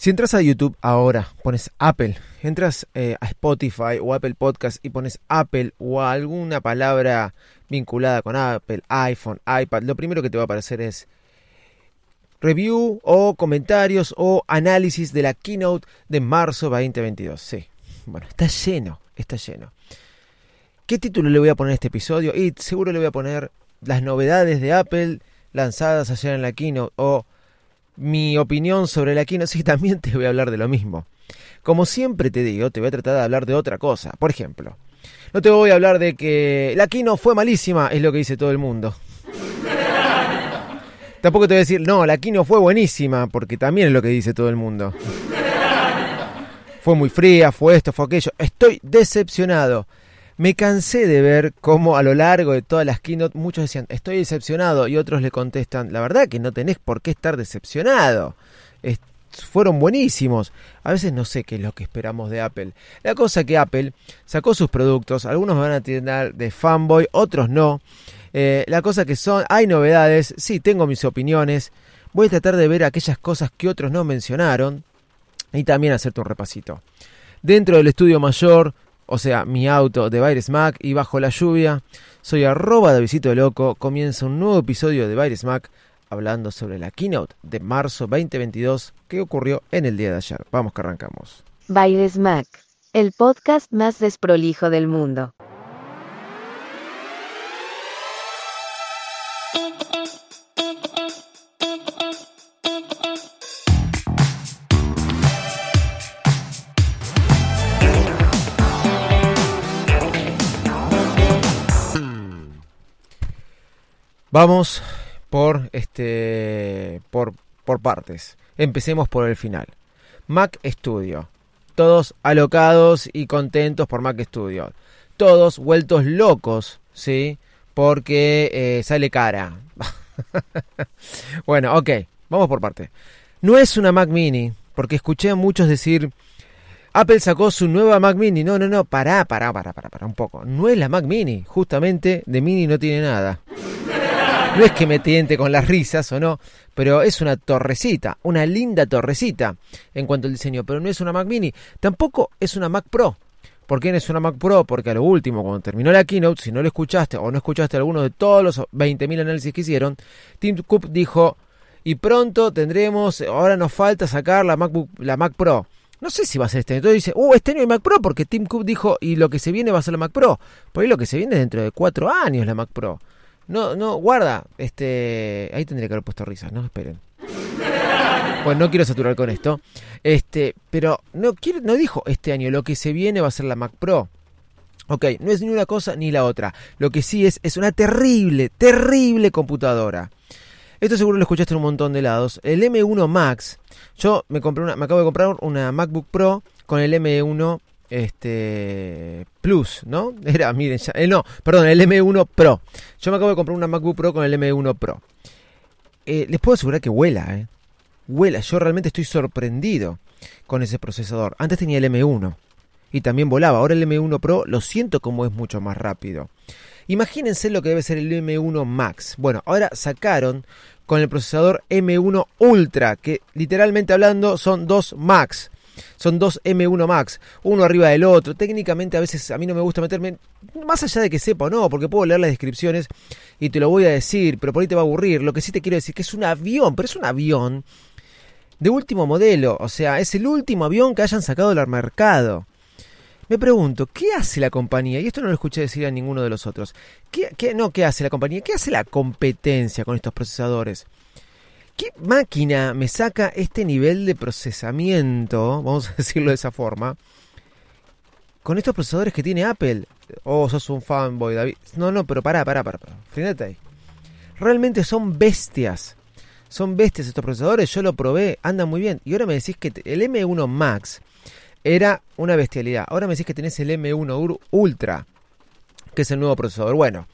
Si entras a YouTube ahora, pones Apple, entras eh, a Spotify o Apple Podcast y pones Apple o alguna palabra vinculada con Apple, iPhone, iPad, lo primero que te va a aparecer es review o comentarios o análisis de la keynote de marzo 2022. Sí, bueno, está lleno, está lleno. ¿Qué título le voy a poner a este episodio? Y seguro le voy a poner las novedades de Apple lanzadas ayer en la keynote o mi opinión sobre la Kino, sí, también te voy a hablar de lo mismo. Como siempre te digo, te voy a tratar de hablar de otra cosa. Por ejemplo, no te voy a hablar de que la Kino fue malísima, es lo que dice todo el mundo. Tampoco te voy a decir, no, la Kino fue buenísima, porque también es lo que dice todo el mundo. Fue muy fría, fue esto, fue aquello. Estoy decepcionado. Me cansé de ver cómo a lo largo de todas las keynote muchos decían, estoy decepcionado, y otros le contestan, la verdad que no tenés por qué estar decepcionado. fueron buenísimos. A veces no sé qué es lo que esperamos de Apple. La cosa que Apple sacó sus productos, algunos van a tirar de fanboy, otros no. Eh, la cosa que son, hay novedades, sí, tengo mis opiniones. Voy a tratar de ver aquellas cosas que otros no mencionaron y también hacerte un repasito. Dentro del estudio mayor o sea, mi auto de Virus Mac y bajo la lluvia. Soy arroba de Visito Loco. Comienza un nuevo episodio de Virus Mac hablando sobre la keynote de marzo 2022 que ocurrió en el día de ayer. Vamos que arrancamos. Virus Mac, el podcast más desprolijo del mundo. Vamos por este por, por partes. Empecemos por el final. Mac Studio. Todos alocados y contentos por Mac Studio. Todos vueltos locos, ¿sí? Porque eh, sale cara. bueno, ok, vamos por parte. No es una Mac Mini, porque escuché a muchos decir, Apple sacó su nueva Mac Mini. No, no, no, pará, pará, pará, pará, pará un poco. No es la Mac Mini, justamente de Mini no tiene nada. No es que me tiente con las risas o no, pero es una torrecita, una linda torrecita en cuanto al diseño, pero no es una Mac mini, tampoco es una Mac Pro. ¿Por qué no es una Mac Pro? Porque a lo último, cuando terminó la keynote, si no lo escuchaste o no escuchaste alguno de todos los 20.000 análisis que hicieron, Tim Cook dijo, y pronto tendremos, ahora nos falta sacar la, MacBook, la Mac Pro. No sé si va a ser este. Entonces dice, uh, este año hay Mac Pro porque Tim Cook dijo, y lo que se viene va a ser la Mac Pro. Por ahí lo que se viene dentro de cuatro años la Mac Pro. No, no, guarda. Este, ahí tendría que haber puesto risas, no esperen. Pues no quiero saturar con esto. Este, pero no quiero, no dijo este año, lo que se viene va a ser la Mac Pro. Ok, no es ni una cosa ni la otra. Lo que sí es, es una terrible, terrible computadora. Esto seguro lo escuchaste en un montón de lados. El M1 Max. Yo me compré una, me acabo de comprar una MacBook Pro con el M1 este Plus, ¿no? Era, miren, ya, eh, no, perdón, el M1 Pro. Yo me acabo de comprar una MacBook Pro con el M1 Pro. Eh, les puedo asegurar que vuela, ¿eh? Vuela, yo realmente estoy sorprendido con ese procesador. Antes tenía el M1 y también volaba. Ahora el M1 Pro lo siento como es mucho más rápido. Imagínense lo que debe ser el M1 Max. Bueno, ahora sacaron con el procesador M1 Ultra, que literalmente hablando son dos Max. Son dos M1 Max, uno arriba del otro. Técnicamente a veces a mí no me gusta meterme, más allá de que sepa o no, porque puedo leer las descripciones y te lo voy a decir, pero por ahí te va a aburrir. Lo que sí te quiero decir que es un avión, pero es un avión de último modelo, o sea, es el último avión que hayan sacado del mercado. Me pregunto, ¿qué hace la compañía? Y esto no lo escuché decir a ninguno de los otros. ¿Qué, qué, no, ¿qué hace la compañía? ¿Qué hace la competencia con estos procesadores? ¿Qué máquina me saca este nivel de procesamiento, vamos a decirlo de esa forma, con estos procesadores que tiene Apple? Oh, sos un fanboy, David. No, no, pero pará, pará, pará, pará. Frenate ahí. Realmente son bestias. Son bestias estos procesadores, yo lo probé, andan muy bien. Y ahora me decís que el M1 Max era una bestialidad. Ahora me decís que tenés el M1 Ultra, que es el nuevo procesador. Bueno,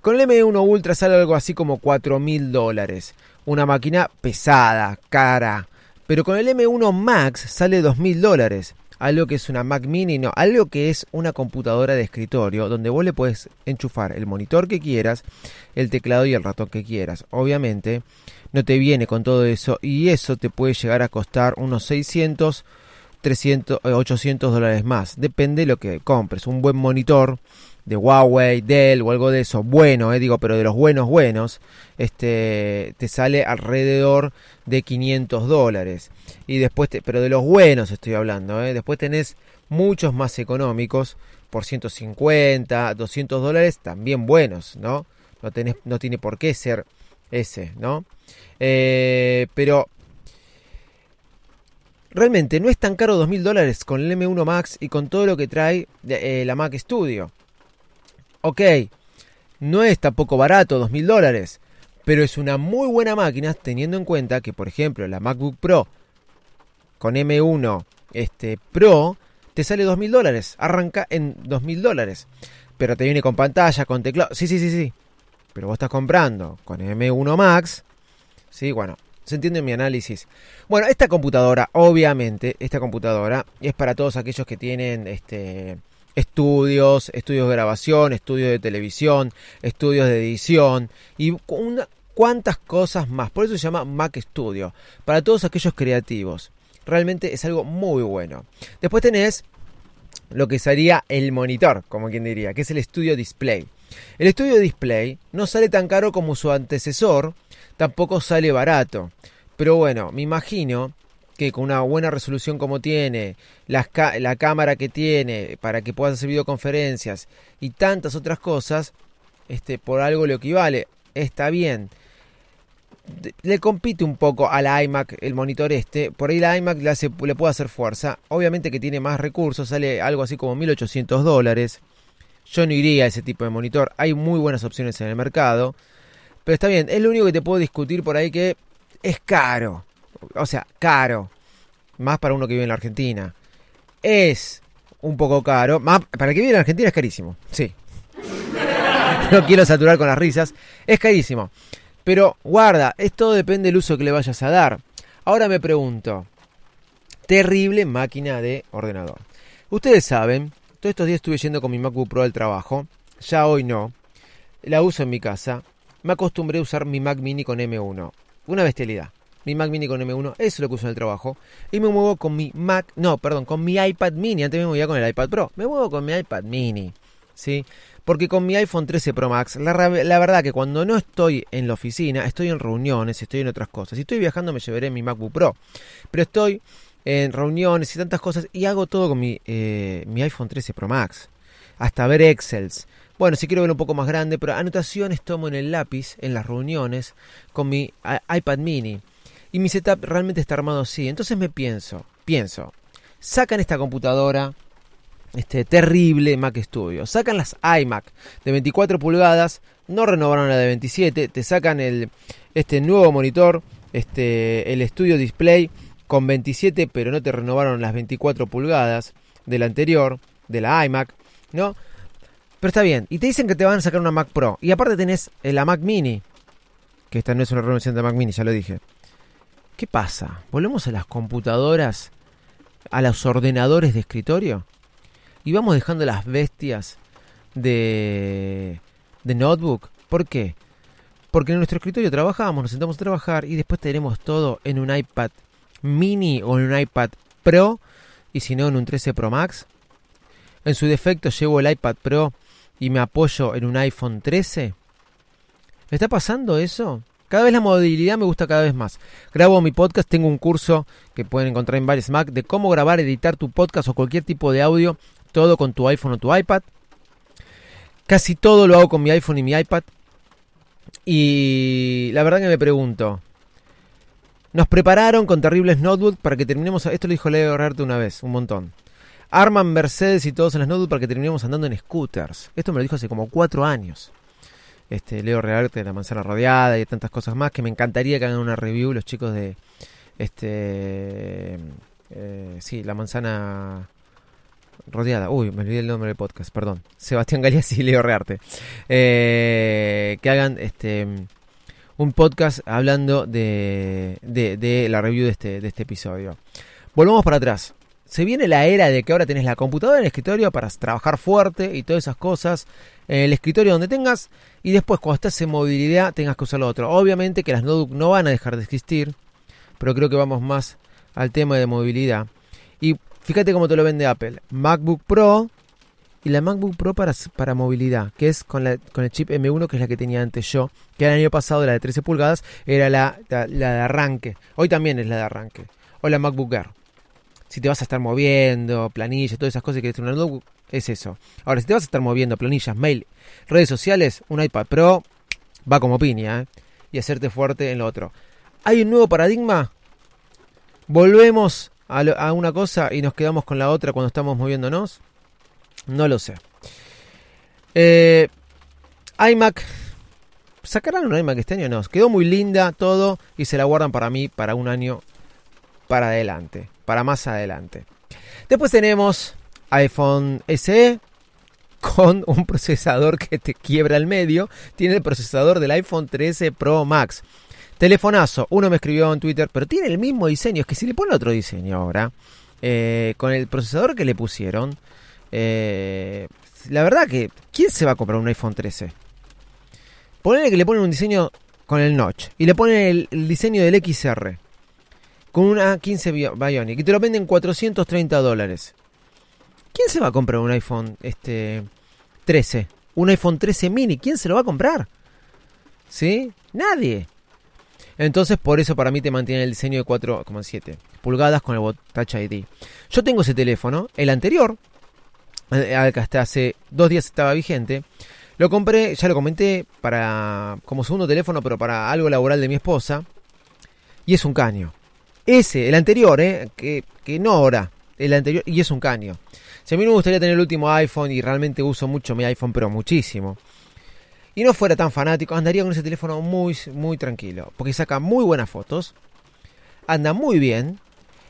con el M1 Ultra sale algo así como 4 mil dólares. Una máquina pesada, cara. Pero con el M1 Max sale 2 mil dólares algo que es una Mac mini, no, algo que es una computadora de escritorio donde vos le puedes enchufar el monitor que quieras, el teclado y el ratón que quieras. Obviamente no te viene con todo eso y eso te puede llegar a costar unos 600, 300, 800 dólares más. Depende de lo que compres. Un buen monitor de Huawei, Dell o algo de eso, bueno, eh, digo, pero de los buenos buenos, este, te sale alrededor de 500 dólares. Y después, pero de los buenos estoy hablando, eh, después tenés muchos más económicos por 150, 200 dólares, también buenos, ¿no? No, no tiene por qué ser ese, ¿no? Eh, pero realmente no es tan caro 2.000 dólares con el M1 Max y con todo lo que trae la Mac Studio. Ok, no es tampoco barato, 2.000 dólares, pero es una muy buena máquina teniendo en cuenta que, por ejemplo, la MacBook Pro con M1 este, Pro te sale 2.000 dólares, arranca en 2.000 dólares, pero te viene con pantalla, con teclado, sí, sí, sí, sí, pero vos estás comprando con M1 Max, sí, bueno, se entiende mi análisis. Bueno, esta computadora, obviamente, esta computadora es para todos aquellos que tienen este estudios, estudios de grabación, estudios de televisión, estudios de edición y una, cuantas cosas más. Por eso se llama Mac Studio, para todos aquellos creativos. Realmente es algo muy bueno. Después tenés lo que sería el monitor, como quien diría, que es el Studio Display. El Studio Display no sale tan caro como su antecesor, tampoco sale barato. Pero bueno, me imagino que con una buena resolución como tiene, la, la cámara que tiene para que puedan hacer videoconferencias y tantas otras cosas, este, por algo le equivale. Está bien. Le compite un poco a la iMac el monitor este. Por ahí la iMac le, hace, le puede hacer fuerza. Obviamente que tiene más recursos. Sale algo así como 1800 dólares. Yo no iría a ese tipo de monitor. Hay muy buenas opciones en el mercado. Pero está bien. Es lo único que te puedo discutir por ahí que es caro o sea, caro, más para uno que vive en la Argentina. Es un poco caro, más para el que vive en la Argentina es carísimo, sí. no quiero saturar con las risas, es carísimo. Pero guarda, esto depende del uso que le vayas a dar. Ahora me pregunto, terrible máquina de ordenador. Ustedes saben, todos estos días estuve yendo con mi MacBook Pro al trabajo, ya hoy no, la uso en mi casa, me acostumbré a usar mi Mac mini con M1, una bestialidad mi Mac Mini con M1, eso es lo que uso en el trabajo. Y me muevo con mi Mac, no, perdón, con mi iPad Mini. Antes me movía con el iPad Pro. Me muevo con mi iPad Mini, ¿sí? Porque con mi iPhone 13 Pro Max, la, la, verdad que cuando no estoy en la oficina, estoy en reuniones, estoy en otras cosas. Si estoy viajando me llevaré mi MacBook Pro. Pero estoy en reuniones y tantas cosas y hago todo con mi, eh, mi iPhone 13 Pro Max. Hasta ver Excels. Bueno, si quiero ver un poco más grande, pero anotaciones tomo en el lápiz, en las reuniones, con mi iPad mini. Y mi setup realmente está armado así. Entonces me pienso, pienso, sacan esta computadora este terrible Mac Studio, sacan las iMac de 24 pulgadas, no renovaron la de 27, te sacan el este nuevo monitor, este el Studio Display con 27, pero no te renovaron las 24 pulgadas de la anterior, de la iMac, ¿no? Pero está bien, y te dicen que te van a sacar una Mac Pro, y aparte tenés la Mac Mini, que esta no es una renovación de Mac Mini, ya lo dije. ¿Qué pasa? ¿Volvemos a las computadoras, a los ordenadores de escritorio? ¿Y vamos dejando las bestias de, de notebook? ¿Por qué? Porque en nuestro escritorio trabajamos, nos sentamos a trabajar y después tenemos todo en un iPad mini o en un iPad Pro y si no en un 13 Pro Max. En su defecto llevo el iPad Pro y me apoyo en un iPhone 13. ¿Me está pasando eso? Cada vez la movilidad me gusta cada vez más. Grabo mi podcast, tengo un curso que pueden encontrar en varios Mac de cómo grabar, editar tu podcast o cualquier tipo de audio, todo con tu iPhone o tu iPad. Casi todo lo hago con mi iPhone y mi iPad. Y la verdad que me pregunto, nos prepararon con terribles notebooks para que terminemos, esto lo dijo Leo Herrarte una vez, un montón. Arman Mercedes y todos en las notebooks para que terminemos andando en scooters. Esto me lo dijo hace como cuatro años. Este, Leo Rearte de la manzana rodeada y de tantas cosas más que me encantaría que hagan una review los chicos de este eh, sí, la manzana rodeada. Uy, me olvidé el nombre del podcast, perdón. Sebastián Galeas y Leo Rearte. Eh, que hagan este un podcast hablando de, de, la review de este, de este episodio. Volvamos para atrás. Se viene la era de que ahora tenés la computadora en el escritorio para trabajar fuerte y todas esas cosas. En el escritorio donde tengas. Y después cuando estás en movilidad tengas que usar lo otro. Obviamente que las notebooks no van a dejar de existir. Pero creo que vamos más al tema de movilidad. Y fíjate cómo te lo vende Apple. MacBook Pro y la MacBook Pro para, para movilidad, que es con, la, con el chip M1, que es la que tenía antes yo, que el año pasado la de 13 pulgadas era la, la, de arranque. Hoy también es la de arranque. O la MacBook Air. Si te vas a estar moviendo, planillas, todas esas cosas que tener una notebook, es eso. Ahora, si te vas a estar moviendo, planillas, mail, redes sociales, un iPad Pro va como piña, ¿eh? Y hacerte fuerte en lo otro. Hay un nuevo paradigma ¿Volvemos a, una cosa y nos quedamos con la otra cuando estamos moviéndonos? No lo sé. Eh, iMac. ¿Sacarán un iMac este año? No. Quedó muy linda todo y se la guardan para mí para un año para adelante. Para más adelante. Después tenemos iPhone SE con un procesador que te quiebra el medio. Tiene el procesador del iPhone 13 Pro Max. Telefonazo, uno me escribió en Twitter, pero tiene el mismo diseño. Es que si le pone otro diseño ahora, eh, con el procesador que le pusieron, eh, la verdad que, ¿quién se va a comprar un iPhone 13? Ponele que le ponen un diseño con el notch y le ponen el, diseño del XR con una 15 Bionic y te lo venden 430 dólares. ¿Quién se va a comprar un iPhone este 13? Un iPhone 13 mini, ¿quién se lo va a comprar? ¿Sí? Nadie. Entonces, por eso para mí te mantiene el diseño de 4,7 pulgadas con el Touch ID. Yo tengo ese teléfono, el anterior, eh, hasta hace dos días estaba vigente. Lo compré, ya lo comenté, para como segundo teléfono, pero para algo laboral de mi esposa. Y es un caño. Ese, el anterior, eh, que, que no ahora, el anterior, y es un caño. Si a mí me gustaría tener el último iPhone y realmente uso mucho mi iPhone, pero muchísimo y no fuera tan fanático, andaría con ese teléfono muy, muy tranquilo. Porque saca muy buenas fotos, anda muy bien.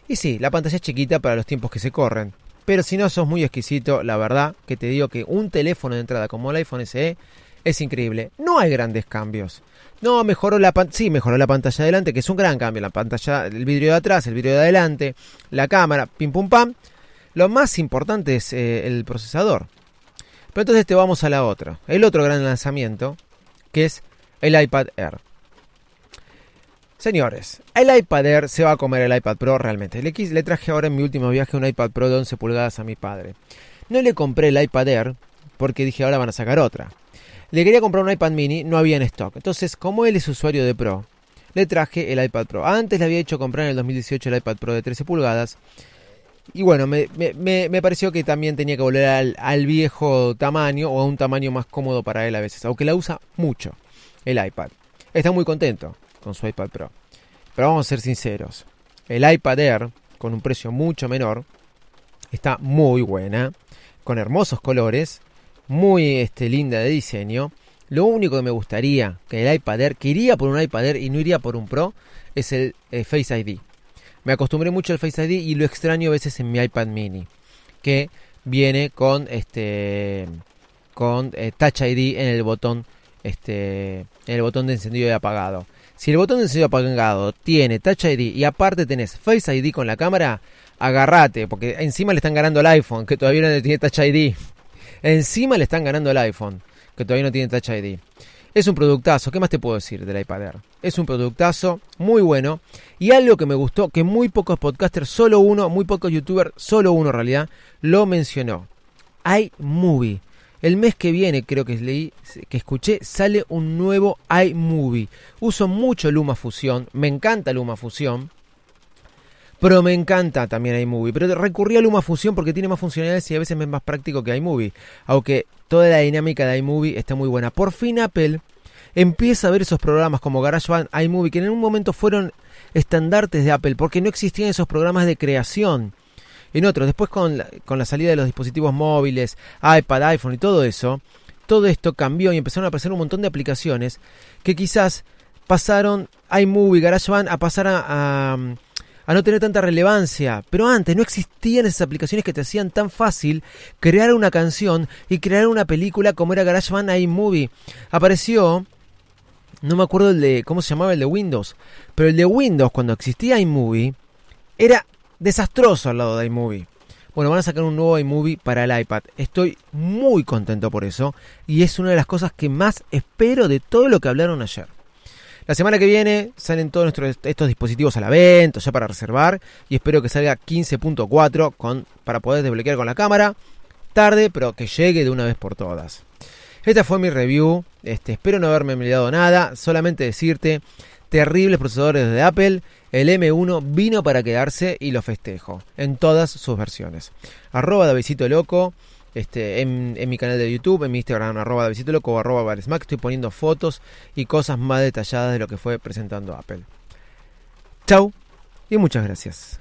Y sí, la pantalla es chiquita para los tiempos que se corren. Pero si no sos muy exquisito, la verdad que te digo que un teléfono de entrada como el iPhone SE es increíble. No hay grandes cambios. No, mejoró la sí, mejoró la pantalla de adelante, que es un gran cambio. La pantalla, el vidrio de atrás, el vidrio de adelante, la cámara, pim pum pam. Lo más importante es eh, el procesador. Pero entonces te vamos a la otra. El otro gran lanzamiento, que es el iPad Air. Señores, el iPad Air se va a comer el iPad Pro realmente. Le, le traje ahora en mi último viaje un iPad Pro de 11 pulgadas a mi padre. No le compré el iPad Air porque dije ahora van a sacar otra. Le quería comprar un iPad mini, no había en stock. Entonces, como él es usuario de Pro, le traje el iPad Pro. Antes le había hecho comprar en el 2018 el iPad Pro de 13 pulgadas y bueno, me, me, me, pareció que también tenía que volver al, al, viejo tamaño o a un tamaño más cómodo para él a veces, aunque la usa mucho el iPad. Está muy contento con su iPad Pro. Pero vamos a ser sinceros, el iPad Air, con un precio mucho menor, está muy buena, con hermosos colores, muy este, linda de diseño. Lo único que me gustaría que el iPad Air, que iría por un iPad Air y no iría por un Pro, es el eh, Face ID me acostumbré mucho al Face ID y lo extraño a veces en mi iPad mini, que viene con este con eh, Touch ID en el botón este en el botón de encendido y apagado. Si el botón de encendido y apagado tiene Touch ID y aparte tenés Face ID con la cámara, agarrate, porque encima le están ganando al iPhone, que todavía no tiene Touch ID. Encima le están ganando al iPhone, que todavía no tiene Touch ID. Es un productazo, ¿qué más te puedo decir del iPad Air? Es un productazo muy bueno y algo que me gustó, que muy pocos podcasters, solo uno, muy pocos youtubers, solo uno en realidad, lo mencionó. iMovie. El mes que viene, creo que leí, que escuché, sale un nuevo iMovie. Uso mucho Luma Fusión, me encanta Luma Fusión. Pero me encanta también iMovie. Pero recurrí a Luma Fusión porque tiene más funcionalidades y a veces es más práctico que iMovie. Aunque toda la dinámica de iMovie está muy buena. Por fin Apple empieza a ver esos programas como GarageBand, iMovie, que en un momento fueron estandartes de Apple porque no existían esos programas de creación. En otros, después con la, con la salida de los dispositivos móviles, iPad, iPhone y todo eso, todo esto cambió y empezaron a aparecer un montón de aplicaciones que quizás pasaron iMovie, GarageBand a pasar a, no tener tanta relevancia. Pero antes no existían esas aplicaciones que te hacían tan fácil crear una canción y crear una película como era GarageBand iMovie. Apareció, no me acuerdo el de, ¿cómo se llamaba el de Windows? Pero el de Windows, cuando existía iMovie, era desastroso al lado de iMovie. Bueno, van a sacar un nuevo iMovie para el iPad. Estoy muy contento por eso y es una de las cosas que más espero de todo lo que hablaron ayer. La semana que viene salen todos nuestros, estos dispositivos a la venta, ya para reservar, y espero que salga 15.4 con, para poder desbloquear con la cámara. Tarde, pero que llegue de una vez por todas. Esta fue mi review. Este, espero no haberme olvidado nada. Solamente decirte, terribles procesadores de Apple el M1 vino para quedarse y lo festejo en todas sus versiones. Arroba Davidito Loco. Este, en, mi canal de YouTube, en mi Instagram, arroba Davidito Loco o arroba Baresmack, estoy poniendo fotos y cosas más detalladas de lo que fue presentando Apple. Chau y muchas gracias.